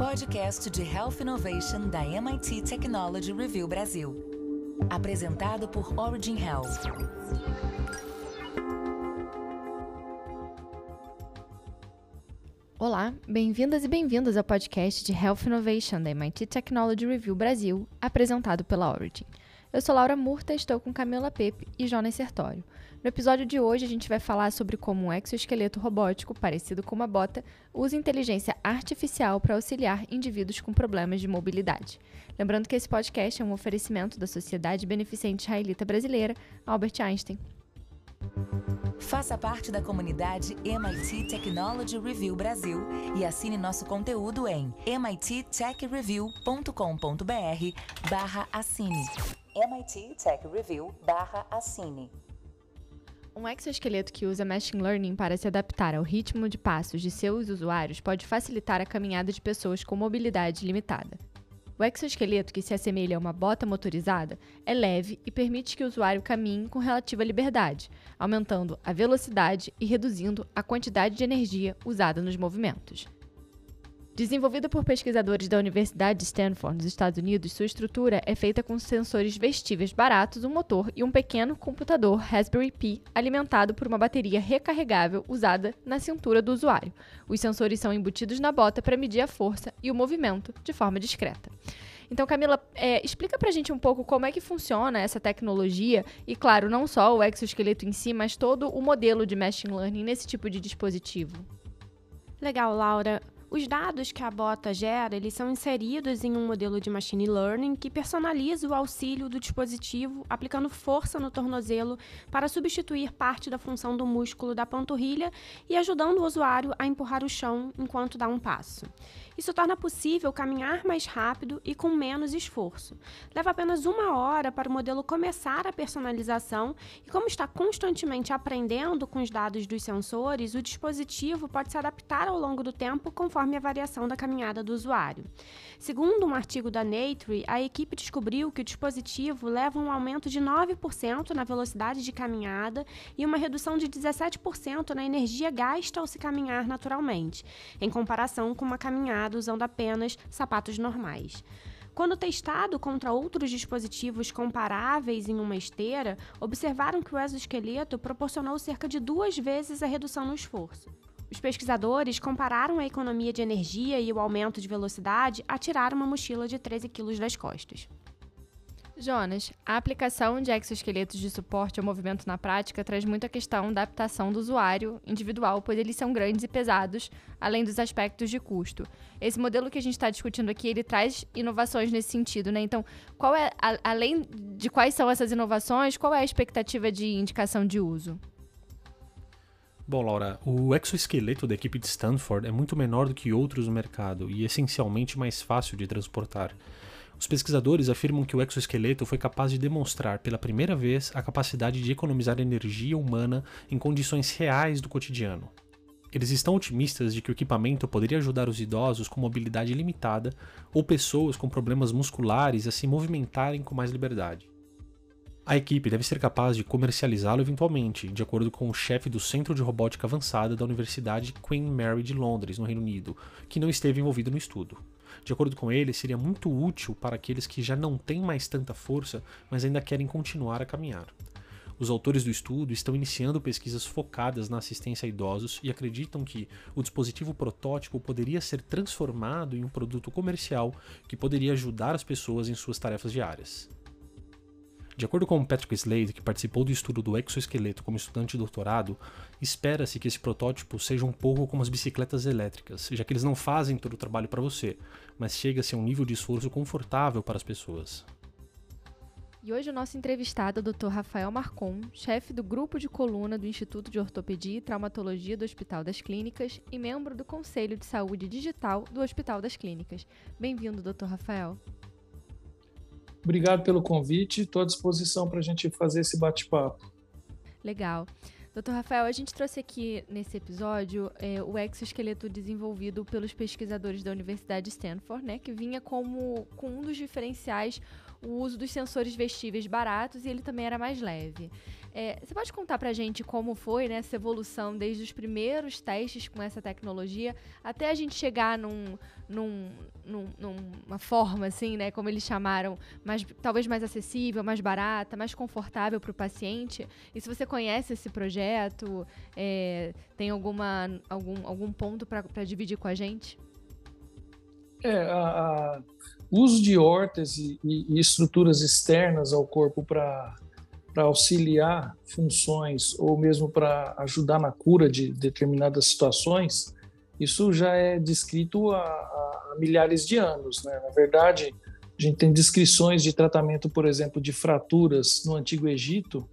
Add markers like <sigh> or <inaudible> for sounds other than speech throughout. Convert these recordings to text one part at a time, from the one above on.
podcast de Health Innovation da MIT Technology Review Brasil. Apresentado por Origin Health. Olá, bem-vindas e bem-vindos ao podcast de Health Innovation da MIT Technology Review Brasil, apresentado pela Origin. Eu sou Laura Murta, estou com Camila Pepe e Jonas Sertório. No episódio de hoje, a gente vai falar sobre como um exoesqueleto robótico, parecido com uma bota, usa inteligência artificial para auxiliar indivíduos com problemas de mobilidade. Lembrando que esse podcast é um oferecimento da Sociedade Beneficente Israelita Brasileira, Albert Einstein. Faça parte da comunidade MIT Technology Review Brasil e assine nosso conteúdo em mittechreview.com.br barra assine. MIT Tech Review barra assine. Um exoesqueleto que usa machine learning para se adaptar ao ritmo de passos de seus usuários pode facilitar a caminhada de pessoas com mobilidade limitada. O exoesqueleto, que se assemelha a uma bota motorizada, é leve e permite que o usuário caminhe com relativa liberdade, aumentando a velocidade e reduzindo a quantidade de energia usada nos movimentos. Desenvolvida por pesquisadores da Universidade de Stanford, nos Estados Unidos, sua estrutura é feita com sensores vestíveis baratos, um motor e um pequeno computador Raspberry Pi alimentado por uma bateria recarregável usada na cintura do usuário. Os sensores são embutidos na bota para medir a força e o movimento de forma discreta. Então, Camila, é, explica pra gente um pouco como é que funciona essa tecnologia e, claro, não só o exoesqueleto em si, mas todo o modelo de machine learning nesse tipo de dispositivo. Legal, Laura. Os dados que a bota gera, eles são inseridos em um modelo de machine learning que personaliza o auxílio do dispositivo, aplicando força no tornozelo para substituir parte da função do músculo da panturrilha e ajudando o usuário a empurrar o chão enquanto dá um passo. Isso torna possível caminhar mais rápido e com menos esforço. Leva apenas uma hora para o modelo começar a personalização e, como está constantemente aprendendo com os dados dos sensores, o dispositivo pode se adaptar ao longo do tempo conforme a variação da caminhada do usuário. Segundo um artigo da Nature, a equipe descobriu que o dispositivo leva um aumento de 9% na velocidade de caminhada e uma redução de 17% na energia gasta ao se caminhar naturalmente, em comparação com uma caminhada usando apenas sapatos normais. Quando testado contra outros dispositivos comparáveis em uma esteira, observaram que o exoesqueleto proporcionou cerca de duas vezes a redução no esforço. Os pesquisadores compararam a economia de energia e o aumento de velocidade a tirar uma mochila de 13 quilos das costas. Jonas, a aplicação de exoesqueletos de suporte ao movimento na prática traz muito a questão da adaptação do usuário individual, pois eles são grandes e pesados, além dos aspectos de custo. Esse modelo que a gente está discutindo aqui, ele traz inovações nesse sentido, né? Então, qual é, a, além de quais são essas inovações, qual é a expectativa de indicação de uso? Bom, Laura, o exoesqueleto da equipe de Stanford é muito menor do que outros no mercado e essencialmente mais fácil de transportar. Os pesquisadores afirmam que o exoesqueleto foi capaz de demonstrar pela primeira vez a capacidade de economizar energia humana em condições reais do cotidiano. Eles estão otimistas de que o equipamento poderia ajudar os idosos com mobilidade limitada ou pessoas com problemas musculares a se movimentarem com mais liberdade. A equipe deve ser capaz de comercializá-lo eventualmente, de acordo com o chefe do Centro de Robótica Avançada da Universidade Queen Mary de Londres, no Reino Unido, que não esteve envolvido no estudo. De acordo com ele, seria muito útil para aqueles que já não têm mais tanta força, mas ainda querem continuar a caminhar. Os autores do estudo estão iniciando pesquisas focadas na assistência a idosos e acreditam que o dispositivo protótipo poderia ser transformado em um produto comercial que poderia ajudar as pessoas em suas tarefas diárias. De acordo com Patrick Slade, que participou do estudo do exoesqueleto como estudante de doutorado, espera-se que esse protótipo seja um pouco como as bicicletas elétricas, já que eles não fazem todo o trabalho para você, mas chega-se a um nível de esforço confortável para as pessoas. E hoje o nosso entrevistado é o Dr. Rafael Marcon, chefe do grupo de coluna do Instituto de Ortopedia e Traumatologia do Hospital das Clínicas e membro do Conselho de Saúde Digital do Hospital das Clínicas. Bem-vindo, Dr. Rafael. Obrigado pelo convite, estou à disposição para a gente fazer esse bate-papo. Legal. Doutor Rafael, a gente trouxe aqui nesse episódio é, o exoesqueleto desenvolvido pelos pesquisadores da Universidade de Stanford, né, que vinha como com um dos diferenciais o uso dos sensores vestíveis baratos e ele também era mais leve. É, você pode contar pra gente como foi né, essa evolução desde os primeiros testes com essa tecnologia até a gente chegar num, num, num, numa forma, assim, né, como eles chamaram, mais, talvez mais acessível, mais barata, mais confortável para o paciente? E se você conhece esse projeto, é, tem alguma, algum, algum ponto para dividir com a gente? É, a, o uso de órtese e, e estruturas externas ao corpo para para auxiliar funções ou mesmo para ajudar na cura de determinadas situações, isso já é descrito há, milhares de anos. Né? Na verdade, a gente tem descrições de tratamento, por exemplo, de fraturas no Antigo Egito,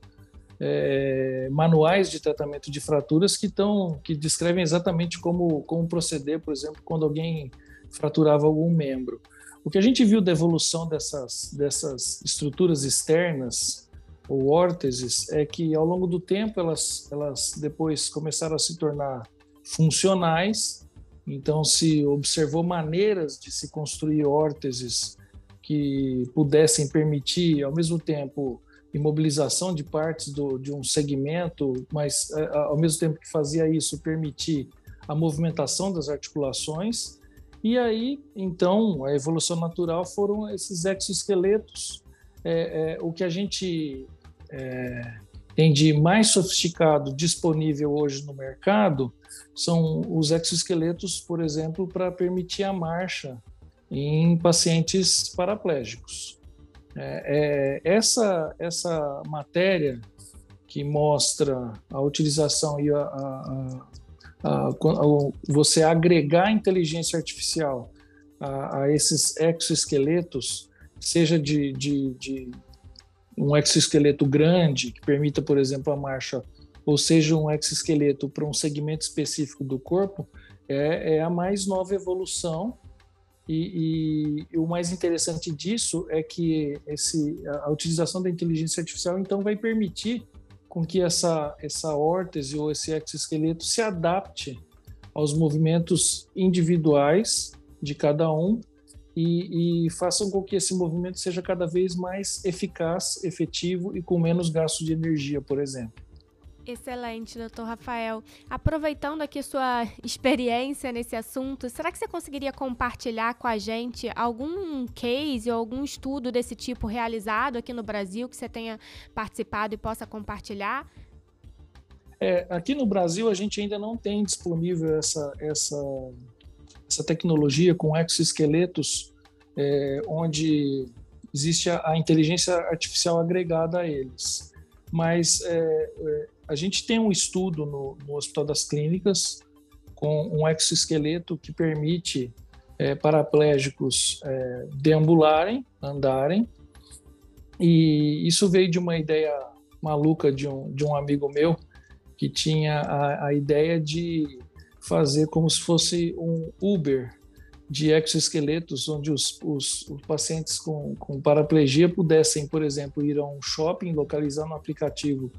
é, manuais de tratamento de fraturas que estão que descrevem exatamente como como proceder, por exemplo, quando alguém fraturava algum membro. O que a gente viu da evolução dessas dessas estruturas externas ou órteses é que ao longo do tempo elas, elas depois começaram a se tornar funcionais, então se observou maneiras de se construir órteses que pudessem permitir ao mesmo tempo imobilização de partes do, de um segmento, mas ao mesmo tempo que fazia isso permitir a movimentação das articulações. E aí, então, a evolução natural foram esses exoesqueletos. É, é, o que a gente é, tem de mais sofisticado disponível hoje no mercado são os exoesqueletos, por exemplo, para permitir a marcha em pacientes paraplégicos. É, é, essa, essa matéria que mostra a utilização e a, a, a, você agregar inteligência artificial a, esses exoesqueletos, seja de, de, de um exoesqueleto grande que permita, por exemplo, a marcha, ou seja, um exoesqueleto para um segmento específico do corpo, é, é a mais nova evolução. E, e, e, o mais interessante disso é que esse, a, a utilização da inteligência artificial então vai permitir com que essa, essa órtese ou esse exoesqueleto se adapte aos movimentos individuais de cada um e, e, façam com que esse movimento seja cada vez mais eficaz, efetivo e com menos gasto de energia, por exemplo. Excelente, doutor Rafael. Aproveitando aqui sua experiência nesse assunto, será que você conseguiria compartilhar com a gente algum case ou algum estudo desse tipo realizado aqui no Brasil que você tenha participado e possa compartilhar? É, aqui no Brasil a gente ainda não tem disponível essa, essa essa tecnologia com exoesqueletos, é, onde existe a, a, inteligência artificial agregada a eles. Mas é, é, a gente tem um estudo no, no, Hospital das Clínicas com um exoesqueleto que permite é, paraplégicos é, deambularem, andarem, e isso veio de uma ideia maluca de um, de um amigo meu que tinha a, a ideia de fazer como se fosse um Uber de exoesqueletos, onde os, os, os pacientes com, com, paraplegia pudessem, por exemplo, ir a um shopping, localizar no aplicativo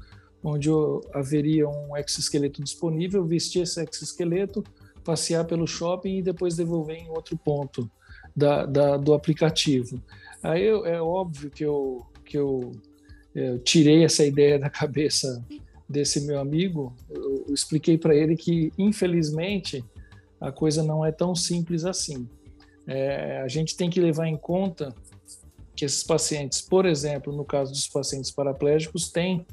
onde haveria um exoesqueleto disponível, vestir esse exoesqueleto, passear pelo shopping e depois devolver em outro ponto da, da, do aplicativo. Aí é óbvio que eu, que eu, eu tirei essa <laughs> ideia da cabeça desse meu amigo, eu, expliquei para ele que, infelizmente, a coisa não é tão simples assim. É, a gente tem que levar em conta que esses pacientes, por exemplo, no caso dos pacientes paraplégicos, têm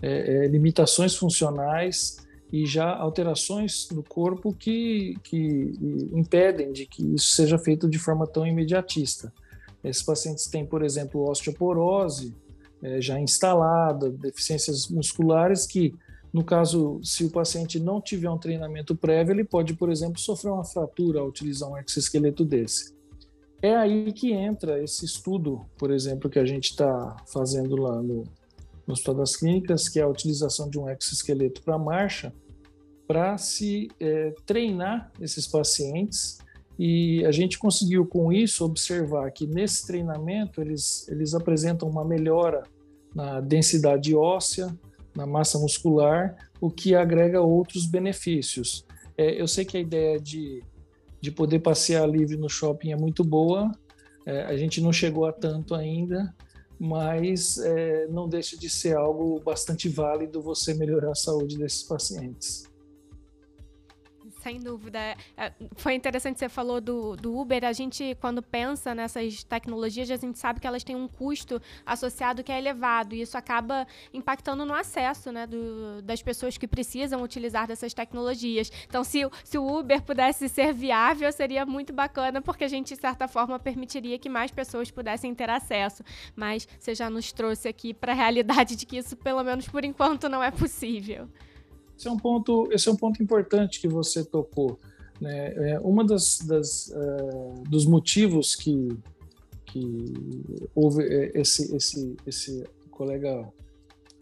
é, é, limitações funcionais e já alterações no corpo que, que impedem de que isso seja feito de forma tão imediatista. Esses pacientes têm, por exemplo, osteoporose, é, já instalada, deficiências musculares que, no caso, se o paciente não tiver um treinamento prévio, ele pode, por exemplo, sofrer uma fratura ao utilizar um exoesqueleto desse. É aí que entra esse estudo, por exemplo, que a gente está fazendo lá no, no Hospital das Clínicas, que é a utilização de um exoesqueleto para marcha, para se é, treinar esses pacientes e a gente conseguiu com isso observar que nesse treinamento eles, eles apresentam uma melhora na densidade óssea, na massa muscular, o que agrega outros benefícios. É, eu sei que a ideia de, de poder passear livre no shopping é muito boa, É, a gente não chegou a tanto ainda, mas é, não deixa de ser algo bastante válido você melhorar a saúde desses pacientes. Sem dúvida. É, foi interessante você falou do, do Uber. A gente, quando pensa nessas tecnologias, a gente sabe que elas têm um custo associado que é elevado. E isso acaba impactando no acesso né, do, das pessoas que precisam utilizar dessas tecnologias. Então, se, se o Uber pudesse ser viável, seria muito bacana, porque a gente, de certa forma, permitiria que mais pessoas pudessem ter acesso. Mas você já nos trouxe aqui para a realidade de que isso, pelo menos por enquanto, não é possível. Esse é um ponto, esse é um ponto importante que você tocou. Né? É, uma das, das uh, dos motivos que que houve é, esse esse esse colega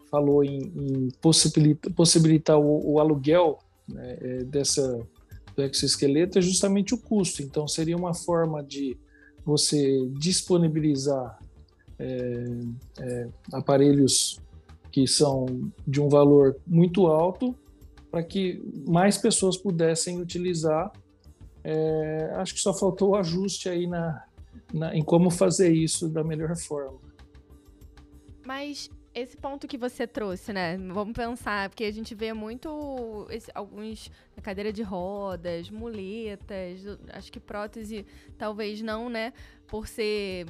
falou em, em possibilitar, possibilitar o, o aluguel né, é, dessa do exoesqueleto é justamente o custo. Então seria uma forma de você disponibilizar é, é, aparelhos que são de um valor muito alto para que mais pessoas pudessem utilizar. É, acho que só faltou o ajuste aí na, na, em como fazer isso da melhor forma. Mas esse ponto que você trouxe, né? Vamos pensar, porque a gente vê muito esse, alguns cadeira de rodas, muletas, acho que prótese talvez não, né? Por ser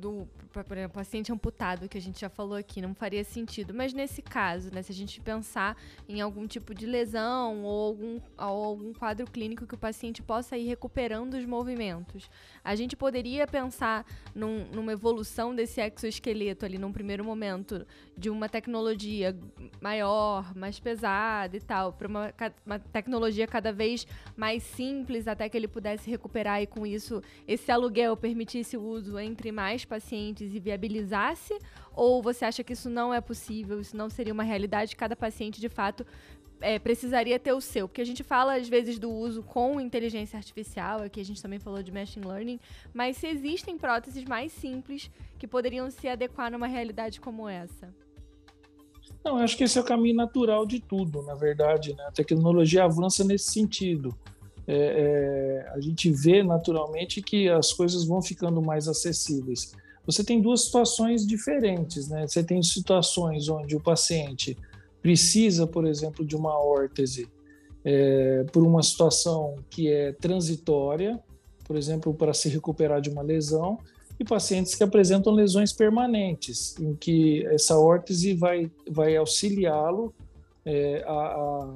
do por exemplo, paciente amputado, que a gente já falou aqui, não faria sentido. Mas nesse caso, né, se a gente pensar em algum tipo de lesão ou algum, ou algum quadro clínico que o paciente possa ir recuperando os movimentos, a gente poderia pensar num, numa evolução desse exoesqueleto ali num primeiro momento, de uma tecnologia maior, mais pesada e tal, para uma, uma tecnologia cada vez mais simples, até que ele pudesse recuperar e com isso esse aluguel permitisse o uso entre mais pacientes e viabilizasse? Ou você acha que isso não é possível, isso não seria uma realidade? Cada paciente, de fato, é, precisaria ter o seu. Porque a gente fala, às vezes, do uso com inteligência artificial, aqui a gente também falou de machine learning, mas se existem próteses mais simples que poderiam se adequar numa realidade como essa? Não, eu acho que esse é o caminho natural de tudo, na verdade. Né? A tecnologia avança nesse sentido. É, é, a gente vê naturalmente que as coisas vão ficando mais acessíveis você tem duas situações diferentes, né? Você tem situações onde o paciente precisa, por exemplo, de uma órtese é, por uma situação que é transitória, por exemplo, para se recuperar de uma lesão, e pacientes que apresentam lesões permanentes, em que essa órtese vai, vai auxiliá-lo é, a, a,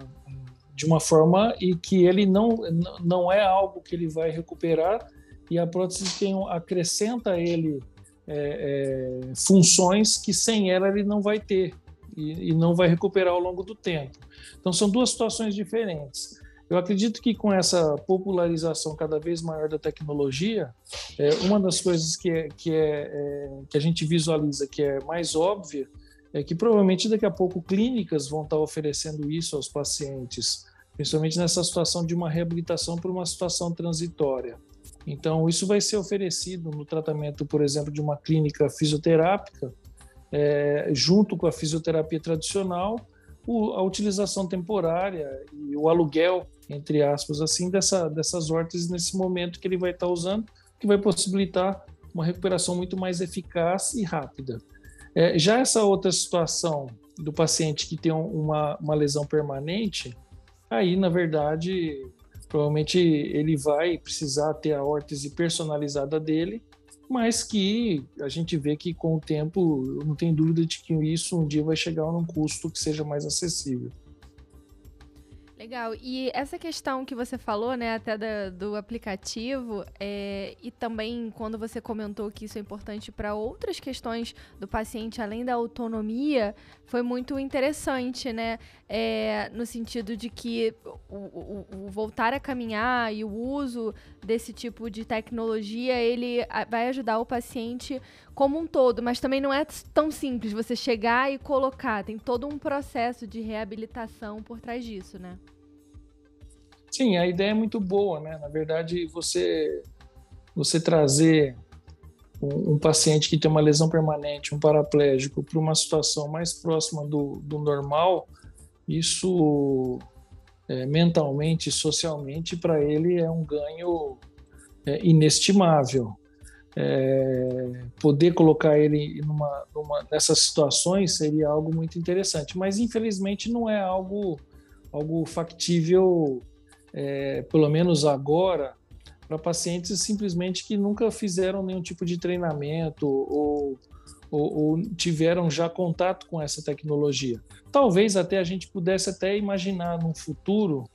de uma forma e que ele não, não é algo que ele vai recuperar e a prótese tem, acrescenta a ele é, é, funções que sem ela ele não vai ter e, e, não vai recuperar ao longo do tempo. Então são duas situações diferentes. Eu acredito que com essa popularização cada vez maior da tecnologia, é, uma das coisas que, é, que, é, é, que a gente visualiza que é mais óbvia é que provavelmente daqui a pouco clínicas vão estar oferecendo isso aos pacientes, principalmente nessa situação de uma reabilitação por uma situação transitória. Então, isso vai ser oferecido no tratamento, por exemplo, de uma clínica fisioterápica, é, junto com a fisioterapia tradicional, o, a utilização temporária e o aluguel, entre aspas, assim, dessa, dessas órteses nesse momento que ele vai estar usando, que vai possibilitar uma recuperação muito mais eficaz e rápida. É, já essa outra situação do paciente que tem uma, uma lesão permanente, aí, na verdade, Provavelmente ele vai precisar ter a órtese personalizada dele, mas que a gente vê que com o tempo, não tenho dúvida de que isso um dia vai chegar num custo que seja mais acessível. Legal. E essa questão que você falou, né, até da, do aplicativo, é, e também quando você comentou que isso é importante para outras questões do paciente, além da autonomia, foi muito interessante, né? É, no sentido de que o, o, o, voltar a caminhar e o uso desse tipo de tecnologia, ele vai ajudar o paciente como um todo, mas também não é tão simples você chegar e colocar, tem todo um processo de reabilitação por trás disso, né? Sim, a ideia é muito boa, né? Na verdade, você você trazer um, um paciente que tem uma lesão permanente, um paraplégico, para uma situação mais próxima do, do normal, isso é, mentalmente, socialmente, para ele é um ganho é, inestimável. é, poder colocar ele numa, numa, nessas situações seria algo muito interessante, mas infelizmente não é algo, algo factível, é, pelo menos agora, para pacientes simplesmente que nunca fizeram nenhum tipo de treinamento ou, ou, ou, tiveram já contato com essa tecnologia. Talvez até a gente pudesse até imaginar num futuro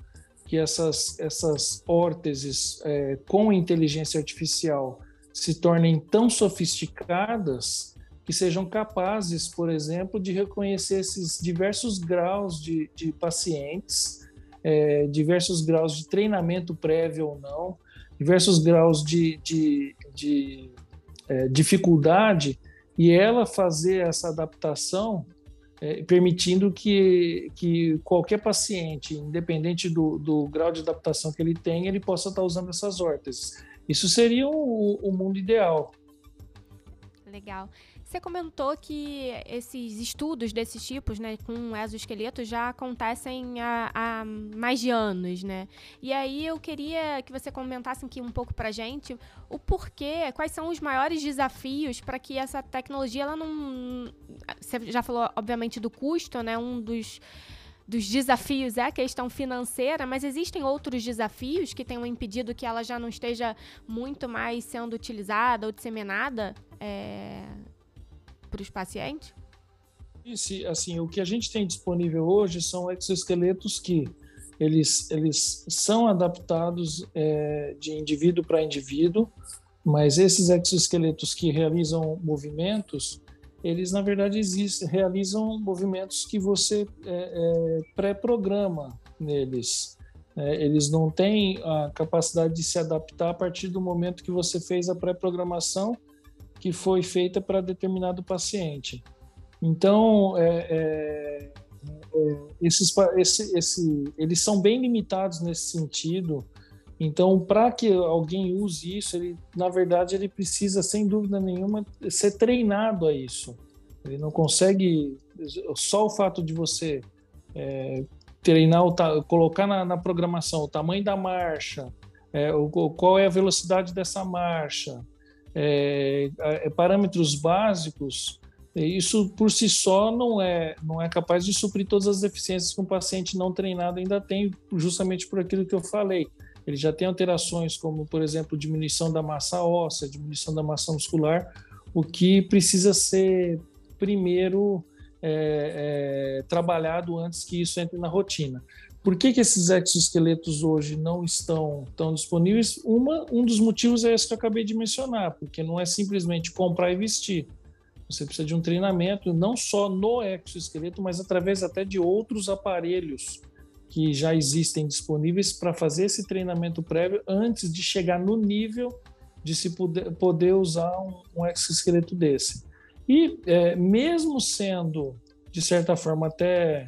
que essas, essas órteses é, com inteligência artificial se tornem tão sofisticadas que sejam capazes, por exemplo, de reconhecer esses diversos graus de, de pacientes, é, diversos graus de treinamento prévio ou não, diversos graus de, de, de é, dificuldade, e ela fazer essa adaptação, é, permitindo que, que qualquer paciente, independente do, do grau de adaptação que ele tem, ele possa estar usando essas órteses. Isso seria o, o mundo ideal. Legal. Você comentou que esses estudos desses tipos, né, com exoesqueletos já acontecem há, há, mais de anos, né? E aí eu queria que você comentasse aqui um pouco pra gente o porquê, quais são os maiores desafios para que essa tecnologia, ela não... Você já falou, obviamente, do custo, né? Um dos dos desafios é a questão financeira, mas existem outros desafios que tenham impedido que ela já não esteja muito mais sendo utilizada ou disseminada é, para os pacientes? Assim, o que a gente tem disponível hoje são exoesqueletos que eles, eles são adaptados é, de indivíduo para indivíduo, mas esses exoesqueletos que realizam movimentos, eles na verdade existem, realizam movimentos que você é, é, pré-programa neles. É, eles não têm a capacidade de se adaptar a partir do momento que você fez a pré-programação que foi feita para determinado paciente. Então, é, é, é esses, esse, esse, eles são bem limitados nesse sentido. Então, para que alguém use isso, ele, na verdade, ele precisa, sem dúvida nenhuma, ser treinado a isso. Ele não consegue, só o fato de você é, treinar, o, colocar na, na, programação o tamanho da marcha, é, o, qual é a velocidade dessa marcha, é, é, parâmetros básicos, isso por si só não é, não é capaz de suprir todas as deficiências que um paciente não treinado ainda tem, justamente por aquilo que eu falei ele já tem alterações como, por exemplo, diminuição da massa óssea, diminuição da massa muscular, o que precisa ser primeiro é, é, trabalhado antes que isso entre na rotina. Por que, que esses exoesqueletos hoje não estão tão disponíveis? Uma, um dos motivos é esse que eu acabei de mencionar, porque não é simplesmente comprar e vestir. Você precisa de um treinamento não só no exoesqueleto, mas através até de outros aparelhos que já existem disponíveis para fazer esse treinamento prévio antes de chegar no nível de se poder, poder usar um, um exoesqueleto desse. E é, mesmo sendo, de certa forma, até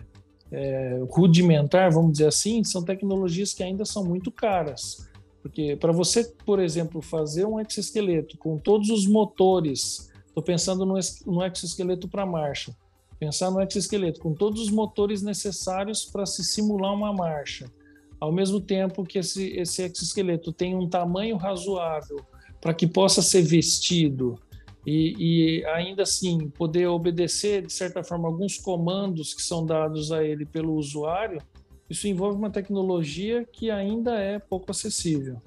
é, rudimentar, vamos dizer assim, são tecnologias que ainda são muito caras. Porque para você, por exemplo, fazer um exoesqueleto com todos os motores, estou pensando no, no exoesqueleto para marcha, Pensar no exoesqueleto com todos os motores necessários para se simular uma marcha, ao mesmo tempo que esse, esse exoesqueleto tem um tamanho razoável para que possa ser vestido e, e, ainda assim poder obedecer, de certa forma, alguns comandos que são dados a ele pelo usuário, isso envolve uma tecnologia que ainda é pouco acessível.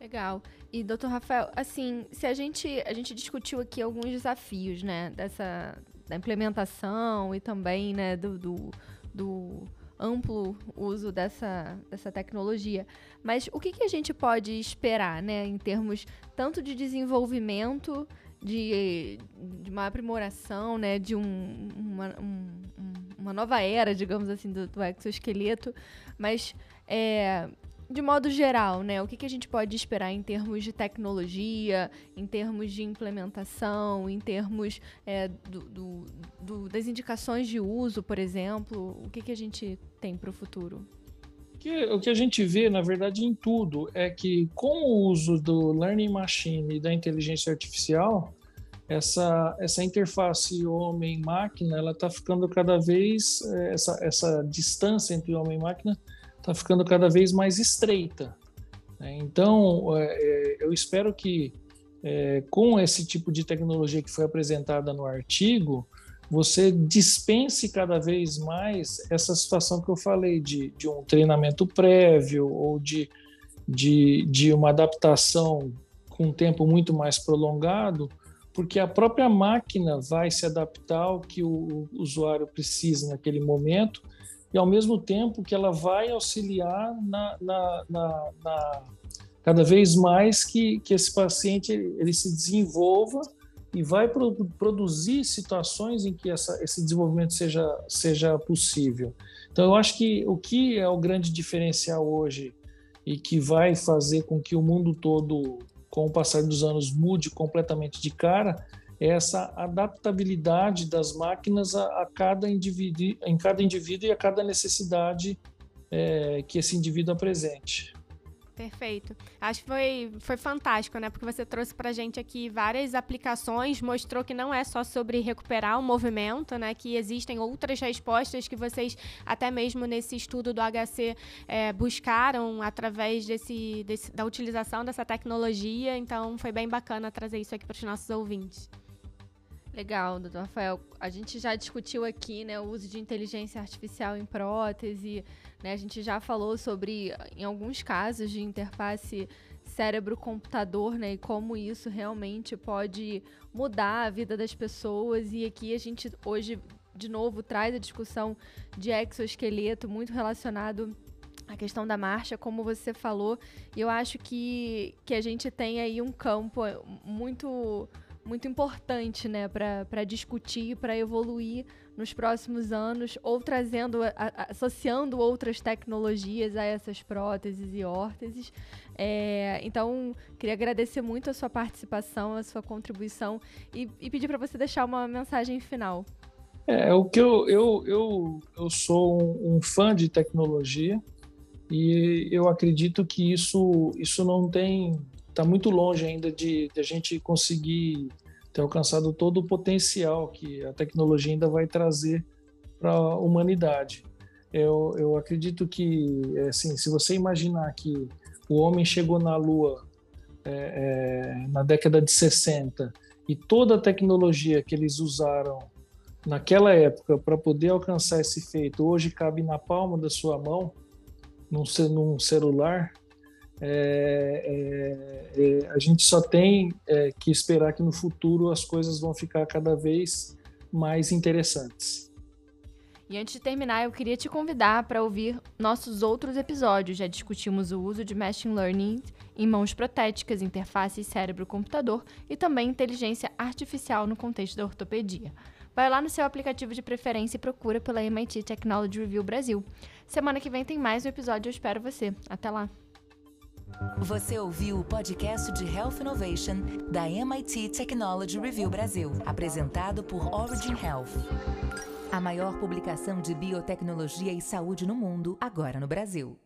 Legal. E, doutor Rafael, assim, se a gente, a gente discutiu aqui alguns desafios, né, dessa, da implementação e também né, do, do, do amplo uso dessa, dessa tecnologia. Mas o que, que a gente pode esperar, né, em termos tanto de desenvolvimento, de, de uma aprimoração, né, de um, uma, um, uma nova era, digamos assim, do, do exoesqueleto, mas é, de modo geral, né, o que, que a gente pode esperar em termos de tecnologia, em termos de implementação, em termos é, do, do, do, das indicações de uso, por exemplo? O que, que a gente tem para o futuro? O que a gente vê, na verdade, em tudo é que com o uso do Learning Machine e da inteligência artificial, essa, essa interface homem-máquina ela está ficando cada vez é, essa, essa distância entre homem e máquina está ficando cada vez mais estreita. Né? Então, é, é, eu espero que com esse tipo de tecnologia que foi apresentada no artigo, você dispense cada vez mais essa situação que eu falei de, de um treinamento prévio ou de, de, de uma adaptação com um tempo muito mais prolongado, porque a própria máquina vai se adaptar ao que o usuário precisa naquele momento e ao mesmo tempo que ela vai auxiliar na, na, na, na cada vez mais que, que esse paciente ele se desenvolva e vai pro, produzir situações em que essa, esse desenvolvimento seja, seja possível. Então, eu acho que o que é o grande diferencial hoje e que vai fazer com que o mundo todo, com o passar dos anos, mude completamente de cara é essa adaptabilidade das máquinas a, a cada indivíduo, em cada indivíduo e a cada necessidade é, que esse indivíduo apresente. Perfeito. Acho que foi, foi fantástico, né? Porque você trouxe pra gente aqui várias aplicações, mostrou que não é só sobre recuperar o movimento, né? Que existem outras respostas que vocês, até mesmo nesse estudo do HC, é, buscaram através desse, desse, da utilização dessa tecnologia. Então, foi bem bacana trazer isso aqui para os nossos ouvintes. Legal, doutor Rafael. A gente já discutiu aqui né, o uso de inteligência artificial em prótese. Né, a gente já falou sobre, em alguns casos, de interface cérebro-computador, né? E como isso realmente pode mudar a vida das pessoas. E aqui a gente hoje, de novo, traz a discussão de exoesqueleto muito relacionado à questão da marcha, como você falou. E eu acho que, que a gente tem aí um campo muito muito importante, né, para discutir, para evoluir nos próximos anos, ou trazendo, associando outras tecnologias a essas próteses e órteses. É, então, queria agradecer muito a sua participação, a sua contribuição e, e pedir para você deixar uma mensagem final. É, o que eu, eu, eu, eu sou um, um fã de tecnologia e eu acredito que isso, isso não tem está muito longe ainda de, de, a gente conseguir ter alcançado todo o potencial que a tecnologia ainda vai trazer para a humanidade. Eu, eu acredito que, assim, se você imaginar que o homem chegou na Lua é, é, na década de 60 e toda a tecnologia que eles usaram naquela época para poder alcançar esse feito hoje cabe na palma da sua mão, num, num celular, é, é, é, a gente só tem é, que esperar que no futuro as coisas vão ficar cada vez mais interessantes. E antes de terminar, eu queria te convidar para ouvir nossos outros episódios. Já discutimos o uso de Machine Learning em mãos protéticas, interface cérebro-computador e também inteligência artificial no contexto da ortopedia. Vai lá no seu aplicativo de preferência e procura pela MIT Technology Review Brasil. Semana que vem tem mais um episódio, eu espero você. Até lá! Você ouviu o podcast de Health Innovation da MIT Technology Review Brasil, apresentado por Origin Health. A maior publicação de biotecnologia e saúde no mundo, agora no Brasil.